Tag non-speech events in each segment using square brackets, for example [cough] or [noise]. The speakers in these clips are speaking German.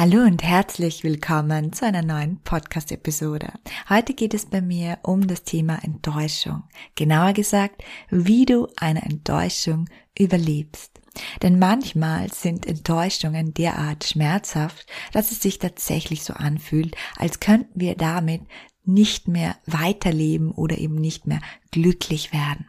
Hallo und herzlich willkommen zu einer neuen Podcast-Episode. Heute geht es bei mir um das Thema Enttäuschung. Genauer gesagt, wie du eine Enttäuschung überlebst. Denn manchmal sind Enttäuschungen derart schmerzhaft, dass es sich tatsächlich so anfühlt, als könnten wir damit nicht mehr weiterleben oder eben nicht mehr glücklich werden.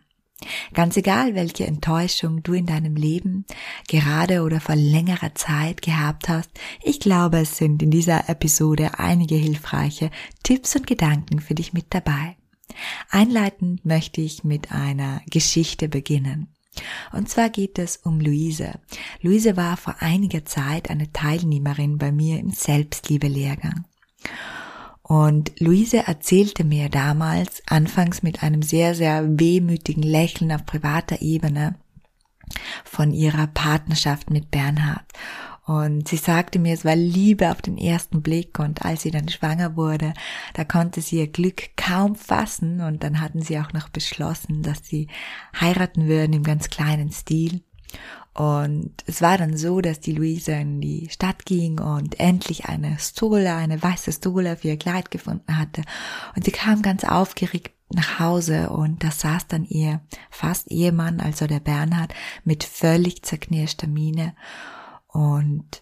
Ganz egal, welche Enttäuschung du in deinem Leben gerade oder vor längerer Zeit gehabt hast, ich glaube, es sind in dieser Episode einige hilfreiche Tipps und Gedanken für dich mit dabei. Einleitend möchte ich mit einer Geschichte beginnen. Und zwar geht es um Luise. Luise war vor einiger Zeit eine Teilnehmerin bei mir im Selbstliebe-Lehrgang. Und Luise erzählte mir damals, anfangs mit einem sehr, sehr wehmütigen Lächeln auf privater Ebene, von ihrer Partnerschaft mit Bernhard. Und sie sagte mir, es war Liebe auf den ersten Blick und als sie dann schwanger wurde, da konnte sie ihr Glück kaum fassen und dann hatten sie auch noch beschlossen, dass sie heiraten würden im ganz kleinen Stil. Und es war dann so, dass die Luise in die Stadt ging und endlich eine Stole, eine weiße Stole für ihr Kleid gefunden hatte. Und sie kam ganz aufgeregt nach Hause und da saß dann ihr fast Ehemann, also der Bernhard, mit völlig zerknirschter Miene. Und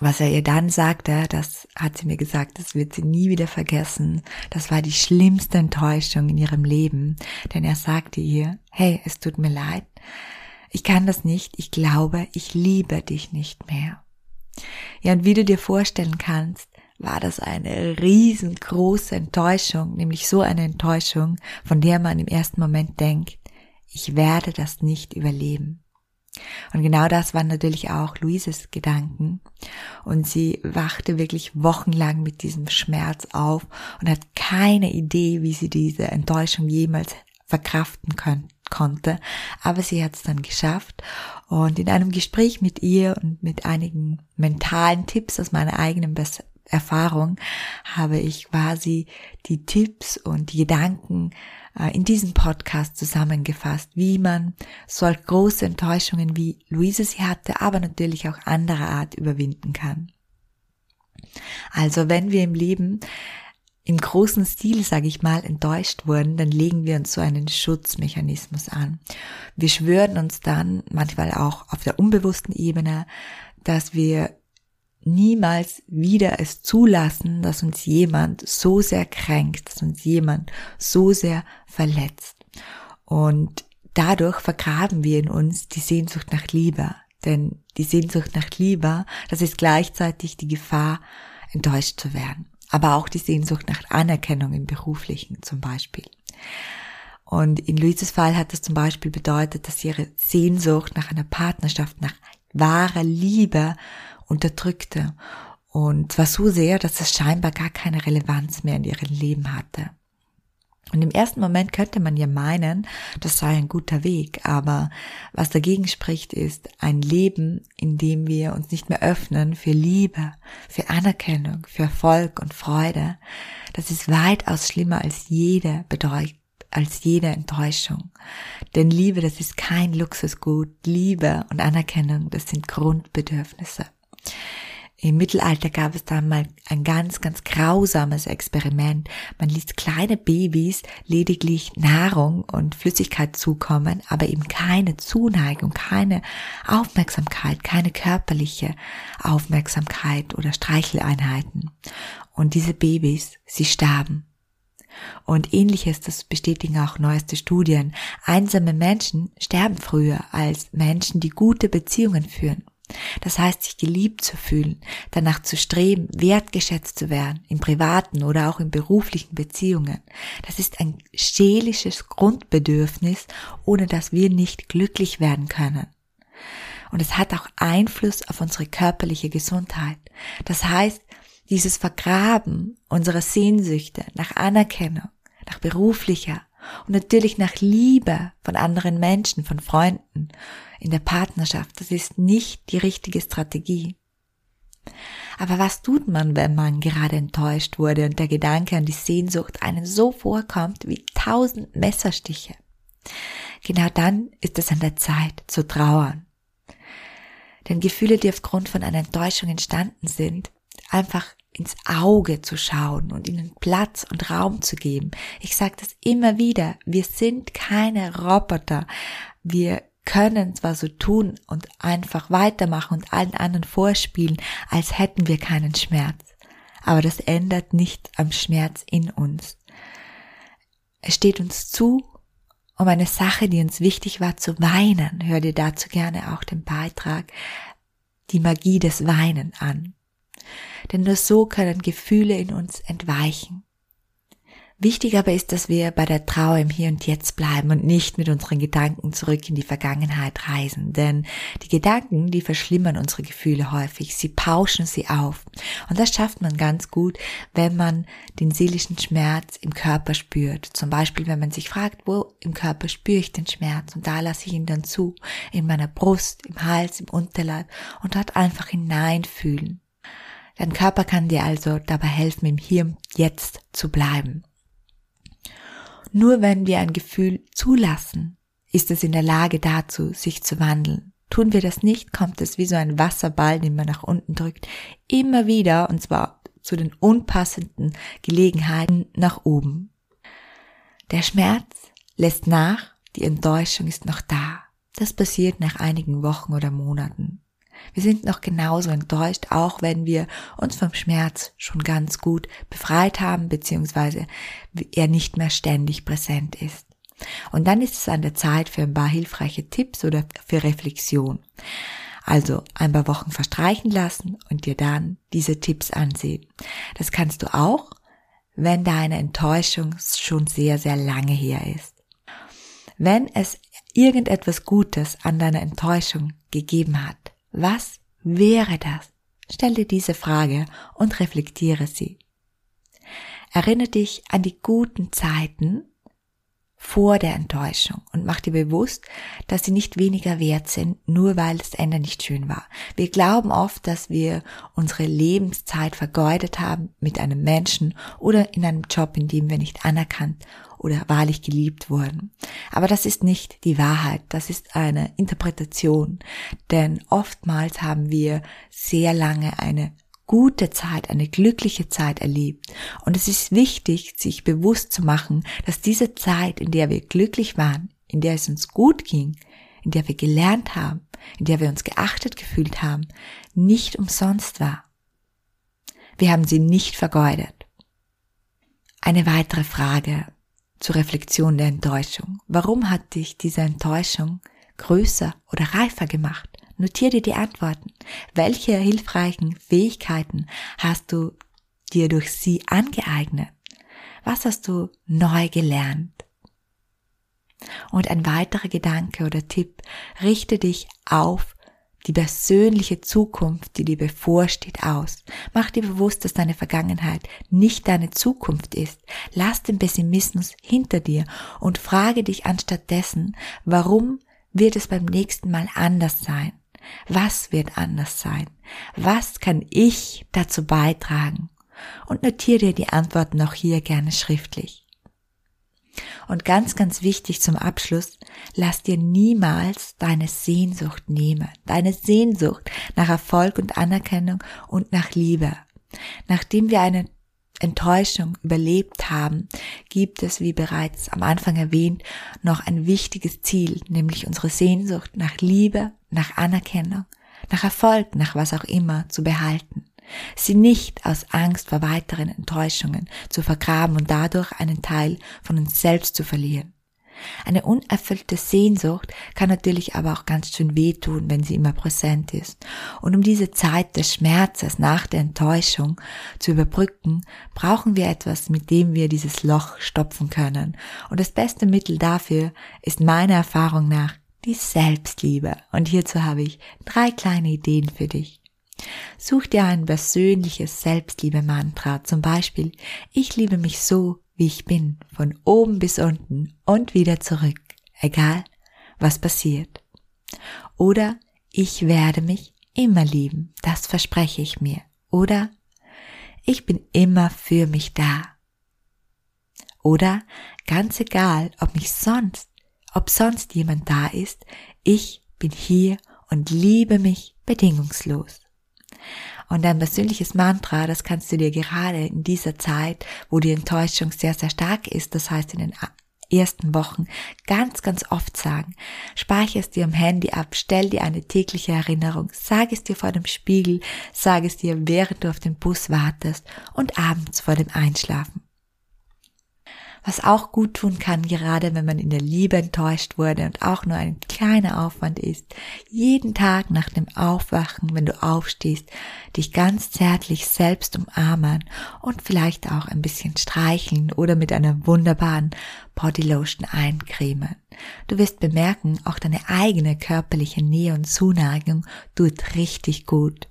was er ihr dann sagte, das hat sie mir gesagt, das wird sie nie wieder vergessen. Das war die schlimmste Enttäuschung in ihrem Leben, denn er sagte ihr, hey, es tut mir leid, ich kann das nicht, ich glaube, ich liebe dich nicht mehr. Ja, und wie du dir vorstellen kannst, war das eine riesengroße Enttäuschung, nämlich so eine Enttäuschung, von der man im ersten Moment denkt, ich werde das nicht überleben. Und genau das waren natürlich auch Luises Gedanken. Und sie wachte wirklich wochenlang mit diesem Schmerz auf und hat keine Idee, wie sie diese Enttäuschung jemals verkraften können, konnte. Aber sie hat es dann geschafft. Und in einem Gespräch mit ihr und mit einigen mentalen Tipps aus meiner eigenen Bes Erfahrung habe ich quasi die Tipps und die Gedanken äh, in diesem Podcast zusammengefasst, wie man solch große Enttäuschungen wie Luise sie hatte, aber natürlich auch anderer Art überwinden kann. Also wenn wir im Leben im großen Stil, sage ich mal, enttäuscht wurden, dann legen wir uns so einen Schutzmechanismus an. Wir schwören uns dann, manchmal auch auf der unbewussten Ebene, dass wir niemals wieder es zulassen, dass uns jemand so sehr kränkt, dass uns jemand so sehr verletzt. Und dadurch vergraben wir in uns die Sehnsucht nach Liebe. Denn die Sehnsucht nach Liebe, das ist gleichzeitig die Gefahr, enttäuscht zu werden aber auch die Sehnsucht nach Anerkennung im beruflichen zum Beispiel. Und in Luises Fall hat das zum Beispiel bedeutet, dass ihre Sehnsucht nach einer Partnerschaft, nach wahrer Liebe unterdrückte. Und zwar so sehr, dass es scheinbar gar keine Relevanz mehr in ihrem Leben hatte. Und im ersten Moment könnte man ja meinen, das sei ein guter Weg, aber was dagegen spricht, ist ein Leben, in dem wir uns nicht mehr öffnen für Liebe, für Anerkennung, für Erfolg und Freude. Das ist weitaus schlimmer als jede Bedeutung als jede Enttäuschung. Denn Liebe, das ist kein Luxusgut. Liebe und Anerkennung, das sind Grundbedürfnisse. Im Mittelalter gab es dann mal ein ganz, ganz grausames Experiment. Man ließ kleine Babys lediglich Nahrung und Flüssigkeit zukommen, aber eben keine Zuneigung, keine Aufmerksamkeit, keine körperliche Aufmerksamkeit oder Streicheleinheiten. Und diese Babys, sie starben. Und ähnliches, das bestätigen auch neueste Studien. Einsame Menschen sterben früher als Menschen, die gute Beziehungen führen. Das heißt, sich geliebt zu fühlen, danach zu streben, wertgeschätzt zu werden, in privaten oder auch in beruflichen Beziehungen. Das ist ein seelisches Grundbedürfnis, ohne dass wir nicht glücklich werden können. Und es hat auch Einfluss auf unsere körperliche Gesundheit. Das heißt, dieses Vergraben unserer Sehnsüchte nach Anerkennung, nach beruflicher und natürlich nach Liebe von anderen Menschen, von Freunden, in der Partnerschaft, das ist nicht die richtige Strategie. Aber was tut man, wenn man gerade enttäuscht wurde und der Gedanke an die Sehnsucht einen so vorkommt wie tausend Messerstiche? Genau dann ist es an der Zeit zu trauern. Denn Gefühle, die aufgrund von einer Enttäuschung entstanden sind, einfach ins Auge zu schauen und ihnen Platz und Raum zu geben. Ich sage das immer wieder, wir sind keine Roboter. Wir können zwar so tun und einfach weitermachen und allen anderen vorspielen, als hätten wir keinen Schmerz. Aber das ändert nicht am Schmerz in uns. Es steht uns zu, um eine Sache, die uns wichtig war, zu weinen. Hör dir dazu gerne auch den Beitrag Die Magie des Weinen an denn nur so können Gefühle in uns entweichen. Wichtig aber ist, dass wir bei der Trauer im Hier und Jetzt bleiben und nicht mit unseren Gedanken zurück in die Vergangenheit reisen, denn die Gedanken, die verschlimmern unsere Gefühle häufig, sie pauschen sie auf. Und das schafft man ganz gut, wenn man den seelischen Schmerz im Körper spürt. Zum Beispiel, wenn man sich fragt, wo im Körper spüre ich den Schmerz und da lasse ich ihn dann zu, in meiner Brust, im Hals, im Unterleib und dort einfach hineinfühlen. Dein Körper kann dir also dabei helfen, im Hier und Jetzt zu bleiben. Nur wenn wir ein Gefühl zulassen, ist es in der Lage dazu, sich zu wandeln. Tun wir das nicht, kommt es wie so ein Wasserball, den man nach unten drückt, immer wieder, und zwar zu den unpassenden Gelegenheiten nach oben. Der Schmerz lässt nach, die Enttäuschung ist noch da. Das passiert nach einigen Wochen oder Monaten. Wir sind noch genauso enttäuscht, auch wenn wir uns vom Schmerz schon ganz gut befreit haben, beziehungsweise er nicht mehr ständig präsent ist. Und dann ist es an der Zeit für ein paar hilfreiche Tipps oder für Reflexion. Also ein paar Wochen verstreichen lassen und dir dann diese Tipps ansehen. Das kannst du auch, wenn deine Enttäuschung schon sehr, sehr lange her ist. Wenn es irgendetwas Gutes an deiner Enttäuschung gegeben hat, was wäre das? Stell dir diese Frage und reflektiere sie. Erinnere dich an die guten Zeiten vor der Enttäuschung und mach dir bewusst, dass sie nicht weniger wert sind, nur weil das Ende nicht schön war. Wir glauben oft, dass wir unsere Lebenszeit vergeudet haben mit einem Menschen oder in einem Job, in dem wir nicht anerkannt oder wahrlich geliebt wurden. Aber das ist nicht die Wahrheit, das ist eine Interpretation, denn oftmals haben wir sehr lange eine gute Zeit, eine glückliche Zeit erlebt. Und es ist wichtig, sich bewusst zu machen, dass diese Zeit, in der wir glücklich waren, in der es uns gut ging, in der wir gelernt haben, in der wir uns geachtet gefühlt haben, nicht umsonst war. Wir haben sie nicht vergeudet. Eine weitere Frage zur Reflexion der Enttäuschung. Warum hat dich diese Enttäuschung größer oder reifer gemacht? Notier dir die Antworten. Welche hilfreichen Fähigkeiten hast du dir durch sie angeeignet? Was hast du neu gelernt? Und ein weiterer Gedanke oder Tipp, richte dich auf die persönliche Zukunft, die dir bevorsteht, aus. Mach dir bewusst, dass deine Vergangenheit nicht deine Zukunft ist. Lass den Pessimismus hinter dir und frage dich anstattdessen, warum wird es beim nächsten Mal anders sein? Was wird anders sein? Was kann ich dazu beitragen? Und notiere dir die Antworten auch hier gerne schriftlich. Und ganz, ganz wichtig zum Abschluss, lass dir niemals deine Sehnsucht nehmen. Deine Sehnsucht nach Erfolg und Anerkennung und nach Liebe. Nachdem wir eine Enttäuschung überlebt haben, gibt es, wie bereits am Anfang erwähnt, noch ein wichtiges Ziel, nämlich unsere Sehnsucht nach Liebe, nach Anerkennung, nach Erfolg, nach was auch immer zu behalten sie nicht aus Angst vor weiteren Enttäuschungen zu vergraben und dadurch einen Teil von uns selbst zu verlieren. Eine unerfüllte Sehnsucht kann natürlich aber auch ganz schön wehtun, wenn sie immer präsent ist. Und um diese Zeit des Schmerzes nach der Enttäuschung zu überbrücken, brauchen wir etwas, mit dem wir dieses Loch stopfen können. Und das beste Mittel dafür ist meiner Erfahrung nach die Selbstliebe. Und hierzu habe ich drei kleine Ideen für dich. Such dir ein persönliches Selbstliebe-Mantra, zum Beispiel, ich liebe mich so, wie ich bin, von oben bis unten und wieder zurück, egal was passiert. Oder ich werde mich immer lieben, das verspreche ich mir. Oder ich bin immer für mich da. Oder ganz egal, ob mich sonst, ob sonst jemand da ist, ich bin hier und liebe mich bedingungslos. Und dein persönliches Mantra, das kannst du dir gerade in dieser Zeit, wo die Enttäuschung sehr, sehr stark ist, das heißt in den ersten Wochen ganz, ganz oft sagen. Speicher es dir am Handy ab, stell dir eine tägliche Erinnerung, sag es dir vor dem Spiegel, sag es dir, während du auf den Bus wartest und abends vor dem Einschlafen was auch gut tun kann, gerade wenn man in der Liebe enttäuscht wurde und auch nur ein kleiner Aufwand ist, jeden Tag nach dem Aufwachen, wenn du aufstehst, dich ganz zärtlich selbst umarmen und vielleicht auch ein bisschen streicheln oder mit einer wunderbaren Bodylotion eincremen. Du wirst bemerken, auch deine eigene körperliche Nähe und Zuneigung tut richtig gut.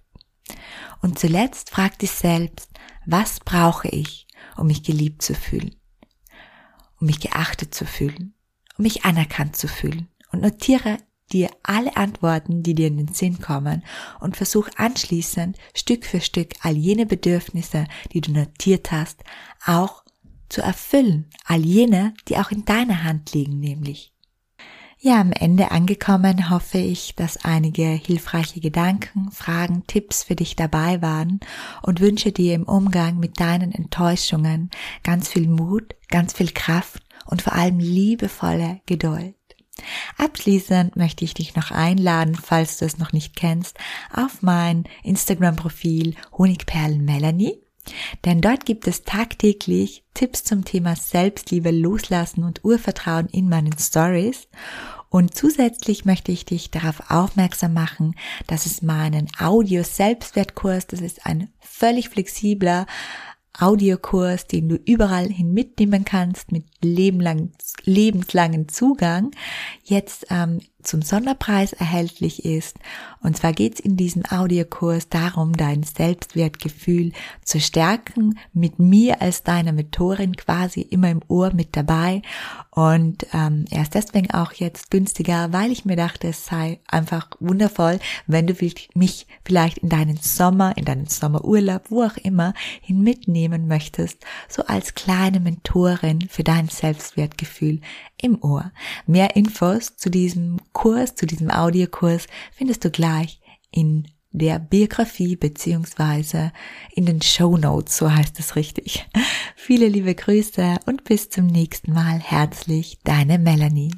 Und zuletzt frag dich selbst, was brauche ich, um mich geliebt zu fühlen? Um mich geachtet zu fühlen, um mich anerkannt zu fühlen. Und notiere dir alle Antworten, die dir in den Sinn kommen und versuch anschließend Stück für Stück all jene Bedürfnisse, die du notiert hast, auch zu erfüllen. All jene, die auch in deiner Hand liegen, nämlich. Ja, am Ende angekommen hoffe ich, dass einige hilfreiche Gedanken, Fragen, Tipps für dich dabei waren und wünsche dir im Umgang mit deinen Enttäuschungen ganz viel Mut, ganz viel Kraft und vor allem liebevolle Geduld. Abschließend möchte ich dich noch einladen, falls du es noch nicht kennst, auf mein Instagram-Profil Honigperlen Melanie. Denn dort gibt es tagtäglich Tipps zum Thema Selbstliebe, Loslassen und Urvertrauen in meinen Stories. Und zusätzlich möchte ich dich darauf aufmerksam machen, dass es meinen Audio-Selbstwertkurs, das ist ein völlig flexibler Audiokurs, den du überall hin mitnehmen kannst mit lebenlang, lebenslangen Zugang, jetzt ähm, zum Sonderpreis erhältlich ist. Und zwar geht es in diesem Audiokurs darum, dein Selbstwertgefühl zu stärken, mit mir als deiner Mentorin quasi immer im Ohr mit dabei. Und ähm, er ist deswegen auch jetzt günstiger, weil ich mir dachte, es sei einfach wundervoll, wenn du mich vielleicht in deinen Sommer, in deinen Sommerurlaub, wo auch immer, hin mitnehmen möchtest, so als kleine Mentorin für dein Selbstwertgefühl im Ohr. Mehr Infos zu diesem Kurs, zu diesem Audiokurs findest du gleich in der Biografie beziehungsweise in den Show Notes, so heißt es richtig. [laughs] Viele liebe Grüße und bis zum nächsten Mal. Herzlich, deine Melanie.